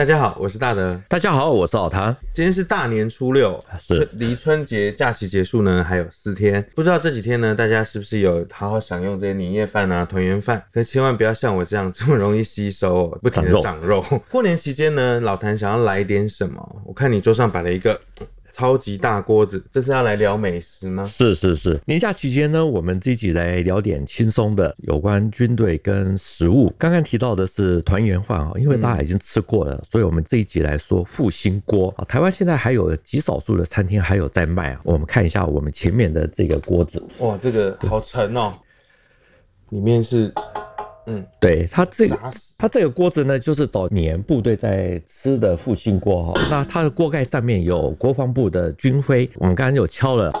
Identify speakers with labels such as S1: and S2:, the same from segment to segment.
S1: 大家好，我是大德。
S2: 大家好，我是老谭。
S1: 今天是大年初六，
S2: 是
S1: 离春节假期结束呢还有四天。不知道这几天呢，大家是不是有好好享用这些年夜饭啊、团圆饭？可千万不要像我这样这么容易吸收，不停的长肉。长肉过年期间呢，老谭想要来点什么？我看你桌上摆了一个。超级大锅子，这是要来聊美食吗？
S2: 是是是，年假期间呢，我们这一集来聊点轻松的，有关军队跟食物。刚刚提到的是团圆饭啊，因为大家已经吃过了，嗯、所以我们这一集来说复兴锅啊。台湾现在还有极少数的餐厅还有在卖啊。我们看一下我们前面的这个锅子，
S1: 哇，这个好沉哦，里面是。嗯，
S2: 对，它这个它这个锅子呢，就是早年部队在吃的复兴锅哈。那它的锅盖上面有国防部的军徽，我们刚刚有敲了。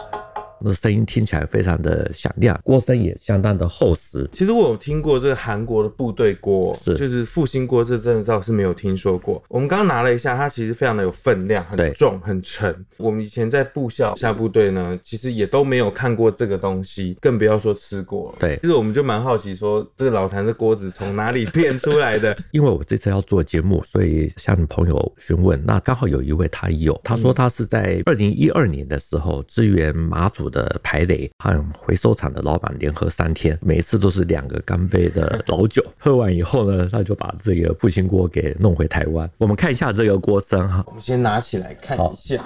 S2: 那声音听起来非常的响亮，锅身也相当的厚实。
S1: 其实我有听过这个韩国的部队锅，
S2: 是
S1: 就是复兴锅，这真的倒是没有听说过。我们刚刚拿了一下，它其实非常的有分量，很重很沉。我们以前在部校下部队呢，其实也都没有看过这个东西，更不要说吃过。
S2: 对，
S1: 其实我们就蛮好奇说，说这个老谭的锅子从哪里变出来的？
S2: 因为我这次要做节目，所以向朋友询问，那刚好有一位他有，他说他是在二零一二年的时候支援马祖的排雷和回收厂的老板联合三天，每一次都是两个干杯的老酒，喝完以后呢，他就把这个复兴锅给弄回台湾。我们看一下这个锅身哈，
S1: 我们先拿起来看一下，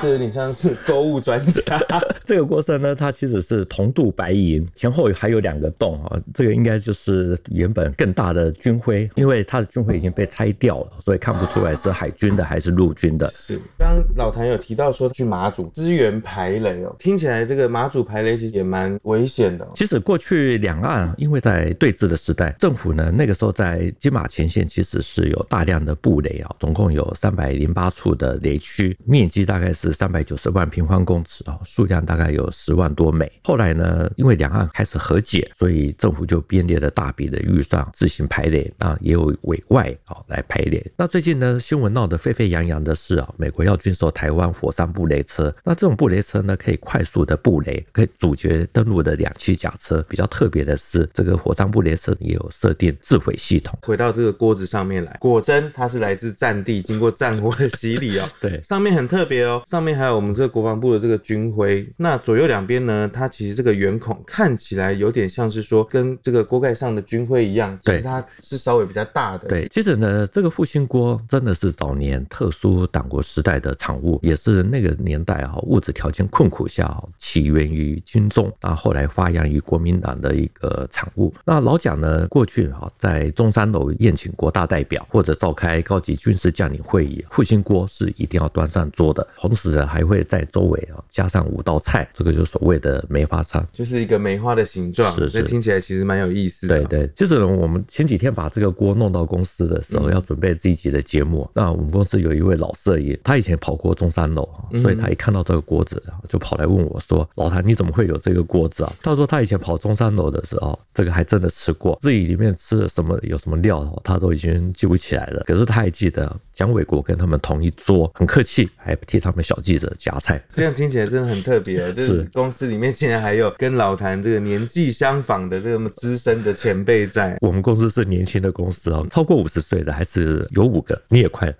S1: 这有点像是购物专家。
S2: 这个锅身呢，它其实是铜镀白银，前后还有两个洞啊，这个应该就是原本更大的军徽，因为它的军徽已经被拆掉了，所以看不出来是海军的还是陆军的。
S1: 是，刚刚老谭有提到说去马祖支援排雷哦，听起来这个马。祖排雷其实也蛮危险的。
S2: 其实过去两岸因为在对峙的时代，政府呢那个时候在金马前线其实是有大量的布雷啊，总共有三百零八处的雷区，面积大概是三百九十万平方公尺啊，数量大概有十万多枚。后来呢，因为两岸开始和解，所以政府就编列了大笔的预算自行排雷，那也有委外啊来排雷。那最近呢，新闻闹得沸沸扬扬的是啊，美国要军售台湾火山布雷车，那这种布雷车呢可以快速的布雷。可以阻绝登陆的两栖甲车。比较特别的是，这个火葬布雷车也有设定自毁系统。
S1: 回到这个锅子上面来，果真它是来自战地，经过战火的洗礼哦。
S2: 对，
S1: 上面很特别哦，上面还有我们这个国防部的这个军徽。那左右两边呢，它其实这个圆孔看起来有点像是说跟这个锅盖上的军徽一样，其实它是稍微比较大的。
S2: 对，其实呢，这个复兴锅真的是早年特殊党国时代的产物，也是那个年代啊物质条件困苦下起源。于军中，那后来发扬于国民党的一个产物。那老蒋呢，过去啊在中山楼宴请国大代表或者召开高级军事将领会议，复兴锅是一定要端上桌的，同时呢还会在周围啊加上五道菜，这个就是所谓的梅花餐，
S1: 就是一个梅花的形状。
S2: 是是，
S1: 听起来其实蛮有意思的。
S2: 对对，就是，我们前几天把这个锅弄到公司的时候，要准备这一集的节目。那我们公司有一位老摄影，他以前跑过中山楼，所以他一看到这个锅子，就跑来问我说：“老谭，你怎么会有这个锅子啊？”他说他以前跑中山楼的时候，这个还真的吃过，自己里面吃了什么，有什么料，他都已经记不起来了。可是他还记得蒋伟国跟他们同一桌，很客气，还替他们小记者夹菜。
S1: 这样听起来真的很特别，就是公司里面竟然还有跟老谭这个年纪相仿的这么资深的前辈在。
S2: 我们公司是年轻的公司哦，超过五十岁的还是有五个，你也快了。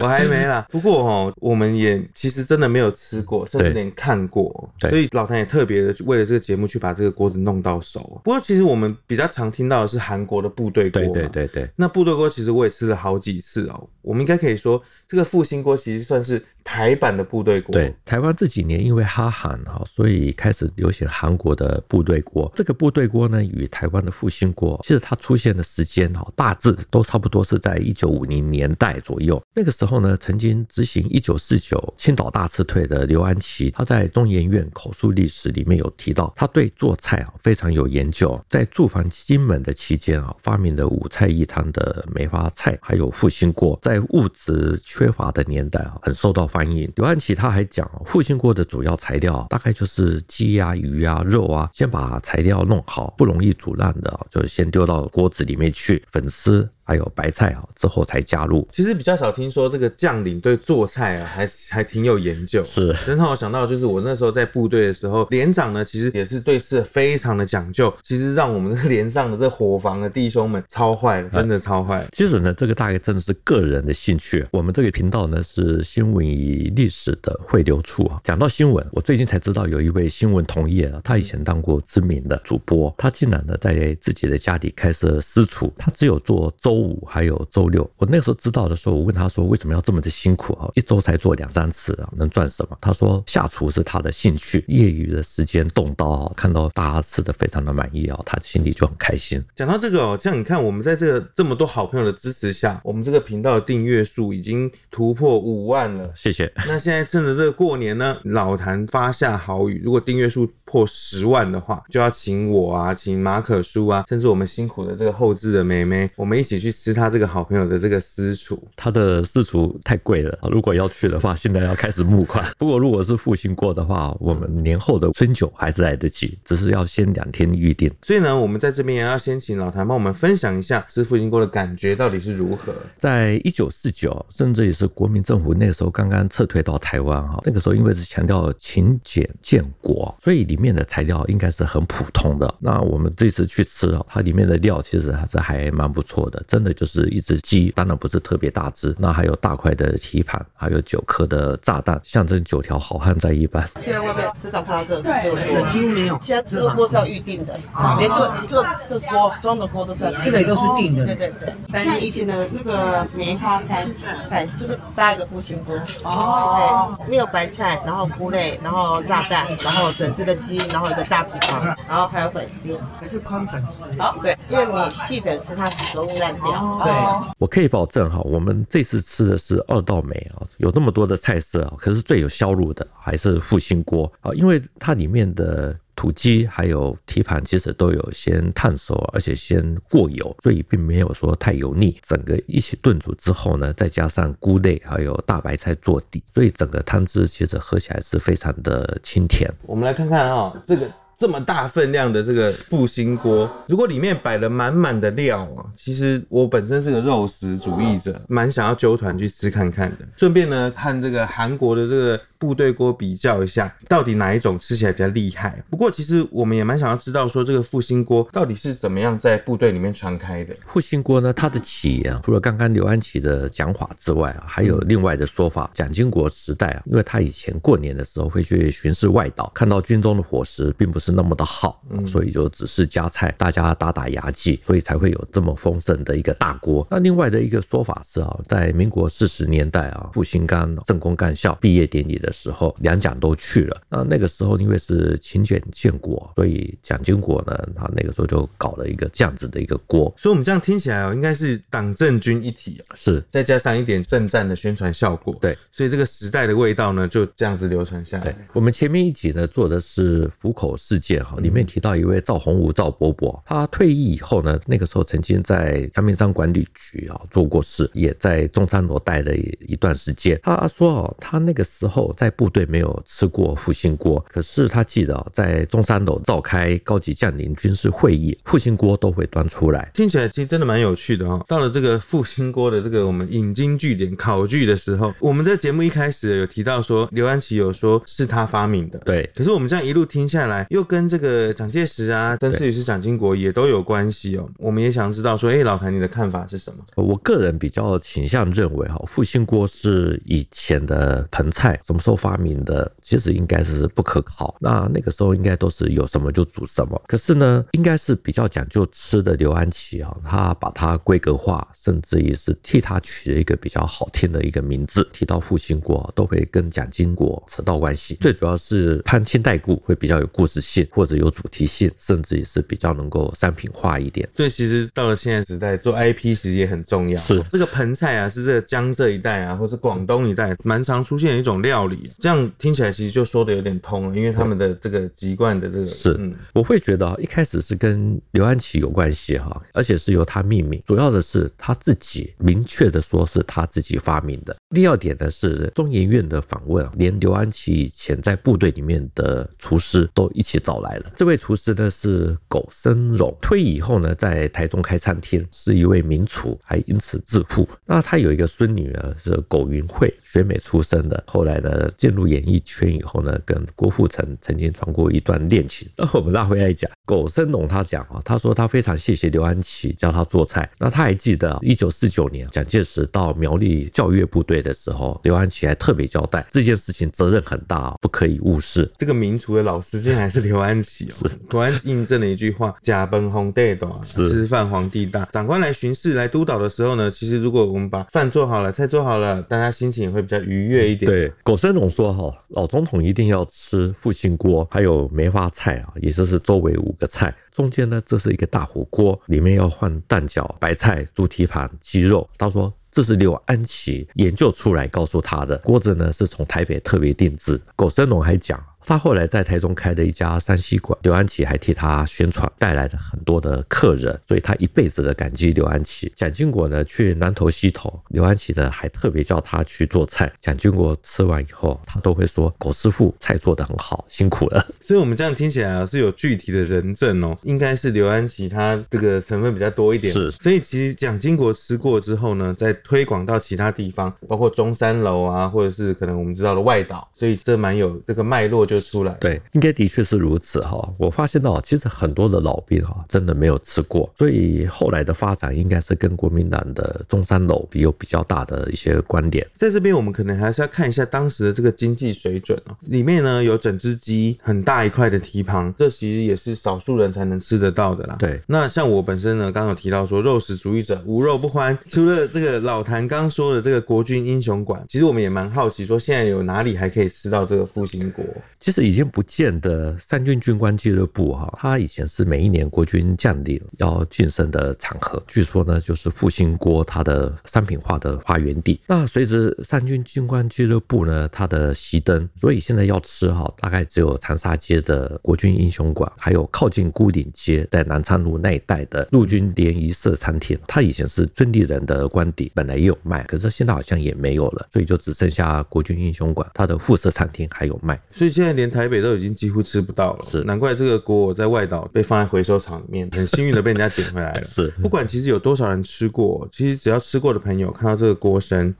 S1: 我还没啦，不过哦，我们也其实真的没有吃过，甚至连看过，所以老谭也特别的为了这个节目去把这个锅子弄到手。不过其实我们比较常听到的是韩国的部队锅，
S2: 对对对对。
S1: 那部队锅其实我也吃了好几次哦。我们应该可以说，这个复兴锅其实算是台版的部队锅。
S2: 对，台湾这几年因为哈韩哈，所以开始流行韩国的部队锅。这个部队锅呢，与台湾的复兴锅，其实它出现的时间哈，大致都差不多是在一九五零年代左右。那个时候呢，曾经执行一九四九青岛大撤退的刘安琪，他在中研院口述历史里面有提到，他对做菜啊非常有研究，在驻防金门的期间啊，发明了五菜一汤的梅花菜，还有复兴锅，在物质缺乏的年代啊，很受到欢迎。刘安琪他还讲，复兴锅的主要材料大概就是鸡啊、鱼啊、肉啊，先把材料弄好，不容易煮烂的，就先丢到锅子里面去，粉丝。还有白菜啊，之后才加入。
S1: 其实比较少听说这个将领对做菜啊，还还挺有研究。
S2: 是，
S1: 真让我想到就是我那时候在部队的时候，连长呢其实也是对吃的非常的讲究。其实让我们这个连上的这伙房的弟兄们超坏了，真的超坏。
S2: 其实呢，这个大概真的是个人的兴趣。我们这个频道呢是新闻与历史的汇流处啊。讲到新闻，我最近才知道有一位新闻同业啊，他以前当过知名的主播，他竟然呢在自己的家里开设私厨，他只有做周五还有周六。我那个时候知道的时候，我问他说为什么要这么的辛苦啊？一周才做两三次啊，能赚什么？他说下厨是他的兴趣，业余的时间动刀啊，看到大家吃的非常的满意啊，他心里就很开心。
S1: 讲到这个哦，像你看，我们在这个这么多好朋友的支持下，我们这个频道的订阅数已经突破五万了。
S2: 谢谢。
S1: 那现在趁着这个过年呢，老谭发下好语，如果订阅数破十万的话，就要请我啊，请马可叔啊，甚至我们辛苦的这个后置的妹妹，我们一起去吃他这个好朋友的这个私厨。
S2: 他的私厨太贵了，如果要去的话，现在要开始募款。不过如果是复兴过的话，我们年后的春酒还是来得及，只是要先两天预定。
S1: 所以呢，我们在这边也要先请老谭帮我们分享一下吃复兴锅的感觉到底是如何。
S2: 在一九四九，甚至也是国民政府那时候刚刚撤退到台湾哈，那个时候因为是强调勤俭建国，所以里面的材料应该是很普通的。那我们这次去吃啊，它里面的料其实还是还蛮不错的，真的就是一只鸡，当然不是特别大只，那还有大块的蹄盘，还有九颗的炸弹，象征九条好汉在一般。
S3: 现在外面很少看到这个，对，几乎没有。现在这个锅是要预定的，连这个这这锅装的锅都是要，这个也都是定的。对对对。像以前的那个梅花山，对，就是搭一个复兴锅。哦。对，没有白菜，然后菇类，然后炸弹，然后整只的鸡，然后一个大皮包，然后还有粉丝，还是宽粉丝。好，对，因为你细粉丝它很容易烂掉。对。
S2: 我可以保证哈，我们这次吃的是二道梅啊，有那么多的菜色啊，可是最有销路的还是复兴锅啊，因为它里面的。土鸡还有蹄盘其实都有先烫熟，而且先过油，所以并没有说太油腻。整个一起炖煮之后呢，再加上菇类还有大白菜做底，所以整个汤汁其实喝起来是非常的清甜。
S1: 我们来看看啊、哦，这个。这么大分量的这个复兴锅，如果里面摆了满满的料啊，其实我本身是个肉食主义者，蛮想要揪团去吃看看的。顺便呢，看这个韩国的这个部队锅比较一下，到底哪一种吃起来比较厉害。不过其实我们也蛮想要知道说，这个复兴锅到底是怎么样在部队里面传开的。
S2: 复兴锅呢，它的起源除了刚刚刘安琪的讲法之外啊，还有另外的说法。蒋经国时代啊，因为他以前过年的时候会去巡视外岛，看到军中的伙食并不是那么的好，所以就只是加菜，大家打打牙祭，所以才会有这么丰盛的一个大锅。那另外的一个说法是啊，在民国四十年代啊，复兴刚政工干校毕业典礼的时候，两蒋都去了。那那个时候因为是勤俭建国，所以蒋经国呢，他那个时候就搞了一个这样子的一个锅。
S1: 所以我们这样听起来哦，应该是党政军一体啊，
S2: 是
S1: 再加上一点政战的宣传效果。
S2: 对，
S1: 所以这个时代的味道呢，就这样子流传下来。
S2: 对，我们前面一集呢做的是虎口事件哈。里面提到一位赵洪武赵伯伯，他退役以后呢，那个时候曾经在阳明山管理局啊做过事，也在中山楼待了一段时间。他说哦，他那个时候在部队没有吃过复兴锅，可是他记得在中山楼召开高级将领军事会议，复兴锅都会端出来。
S1: 听起来其实真的蛮有趣的哦。到了这个复兴锅的这个我们引经据典考据的时候，我们在节目一开始有提到说刘安琪有说是他发明的，
S2: 对。
S1: 可是我们这样一路听下来，又跟这个。呃，蒋介石啊，曾志宇是蒋经国也都有关系哦。我们也想知道说，哎、欸，老谭你的看法是什么？
S2: 我个人比较倾向认为哈，复兴锅是以前的盆菜，什么时候发明的，其实应该是不可靠。那那个时候应该都是有什么就煮什么。可是呢，应该是比较讲究吃的刘安琪啊，他把它规格化，甚至于是替他取了一个比较好听的一个名字。提到复兴锅，都会跟蒋经国扯到关系。最主要是攀亲带故，会比较有故事性，或者有。主题性，甚至也是比较能够商品化一点。
S1: 所以其实到了现在时代，做 IP 其实也很重要。
S2: 是这
S1: 个盆菜啊，是这个江浙一带啊，或是广东一带蛮常出现的一种料理。理，这样听起来其实就说的有点通了，因为他们的这个籍贯的这个
S2: 是，嗯，我会觉得一开始是跟刘安琪有关系哈，而且是由他命名，主要的是他自己明确的说是他自己发明的。第二点呢是中研院的访问，连刘安琪以前在部队里面的厨师都一起找来了。这位厨师呢是苟生荣，退役以后呢在台中开餐厅，是一位名厨，还因此致富。那他有一个孙女儿是苟云慧，学美出身的，后来呢进入演艺圈以后呢，跟郭富城曾经传过一段恋情。那我们拉回来讲，狗生龙他讲啊，他说他非常谢谢刘安琪教他做菜。那他还记得一九四九年蒋介石到苗栗教阅部队的时候，刘安琪还特别交代这件事情责任很大，不可以误事。
S1: 这个民族的老师竟然还是刘安琪哦，果然印证了一句话：呷饭皇帝大，吃饭皇帝大。长官来巡视来督导的时候呢，其实如果我们把饭做好了，菜做好了，大家心情也会比较愉悦一点。
S2: 对，狗生总说哈，老总统一定要吃复兴锅，还有梅花菜啊，也就是周围五个菜，中间呢这是一个大火锅，里面要换蛋饺、白菜、猪蹄盘、鸡肉。他说。这是刘安琪研究出来告诉他的，锅子呢是从台北特别定制。苟生龙还讲。他后来在台中开的一家山西馆，刘安琪还替他宣传，带来了很多的客人，所以他一辈子的感激刘安琪。蒋经国呢去南投溪头，刘安琪呢还特别叫他去做菜。蒋经国吃完以后，他都会说：“苟师傅菜做得很好，辛苦了。”
S1: 所以，我们这样听起来啊，是有具体的人证哦，应该是刘安琪他这个成分比较多一点。
S2: 是，
S1: 所以其实蒋经国吃过之后呢，再推广到其他地方，包括中山楼啊，或者是可能我们知道的外岛，所以这蛮有这个脉络就出来。
S2: 对，应该的确是如此哈。我发现到，其实很多的老兵哈，真的没有吃过，所以后来的发展应该是跟国民党的中山楼有比较大的一些关联。
S1: 在这边，我们可能还是要看一下当时的这个经济水准哦。里面呢有整只鸡，很大一块的蹄膀，这其实也是少数人才能吃得到的啦。
S2: 对，
S1: 那像我本身呢，刚刚有提到说肉食主义者无肉不欢。除了这个老谭刚说的这个国军英雄馆，其实我们也蛮好奇，说现在有哪里还可以吃到这个复兴锅？
S2: 其实已经。不见的三军军官俱乐部哈，它以前是每一年国军将领要晋升的场合，据说呢就是复兴锅它的商品化的发源地。那随着三军军官俱乐部呢它的熄灯，所以现在要吃哈，大概只有长沙街的国军英雄馆，还有靠近牯岭街在南昌路那一带的陆军联谊社餐厅。它以前是孙立人的官邸，本来也有卖，可是现在好像也没有了，所以就只剩下国军英雄馆它的附设餐厅还有卖。
S1: 所以现在连台北。都已经几乎吃不到了，是难怪这个锅我在外岛被放在回收厂里面，很幸运的被人家捡回来了。
S2: 是，
S1: 不管其实有多少人吃过，其实只要吃过的朋友看到这个锅身，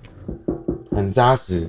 S1: 很扎实。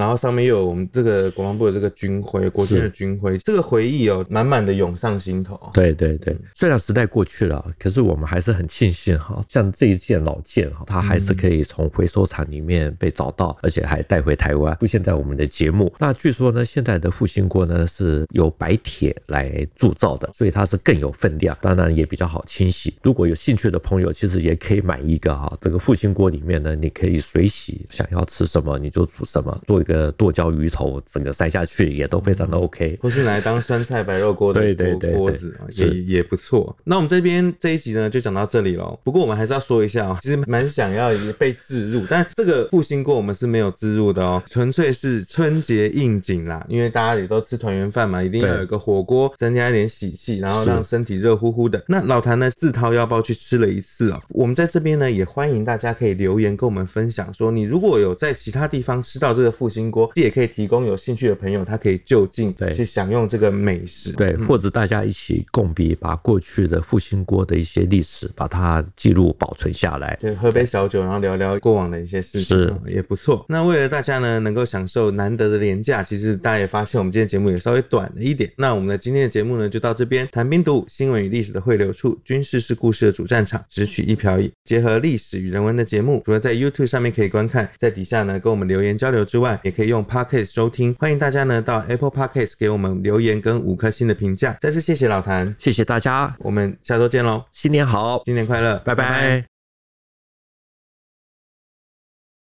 S1: 然后上面又有我们这个国防部的这个军徽，国军的军徽，这个回忆哦，满满的涌上心头。
S2: 对对对，虽然时代过去了，可是我们还是很庆幸哈，像这一件老件哈，它还是可以从回收厂里面被找到，而且还带回台湾，出现在我们的节目。那据说呢，现在的复兴锅呢是由白铁来铸造的，所以它是更有分量，当然也比较好清洗。如果有兴趣的朋友，其实也可以买一个哈，这个复兴锅里面呢，你可以水洗，想要吃什么你就煮什么，做一个。个剁椒鱼头，整个塞下去也都非常的 OK，
S1: 或是拿来当酸菜白肉锅的锅对对对锅子也也不错。那我们这边这一集呢就讲到这里喽。不过我们还是要说一下哦，其实蛮想要被置入，但这个复兴锅我们是没有置入的哦，纯粹是春节应景啦。因为大家也都吃团圆饭嘛，一定要有一个火锅，增加一点喜气，然后让身体热乎乎的。那老谭呢自掏腰包去吃了一次哦。我们在这边呢也欢迎大家可以留言跟我们分享，说你如果有在其他地方吃到这个复兴。经锅，这也可以提供有兴趣的朋友，他可以就近去享用这个美食，
S2: 对，或者大家一起共笔，把过去的复兴锅的一些历史，把它记录保存下来，
S1: 对，喝杯小酒，然后聊聊过往的一些事情，是也不错。那为了大家呢，能够享受难得的廉价，其实大家也发现我们今天节目也稍微短了一点。那我们的今天的节目呢，就到这边。谈兵读武，新闻与历史的汇流处，军事是故事的主战场，只取一瓢饮，结合历史与人文的节目，除了在 YouTube 上面可以观看，在底下呢跟我们留言交流之外，也可以用 Podcast 收听，欢迎大家呢到 Apple Podcast 给我们留言跟五颗星的评价。再次谢谢老谭，
S2: 谢谢大家，
S1: 我们下周见喽！
S2: 新年好，
S1: 新年快乐，
S2: 拜拜。拜拜。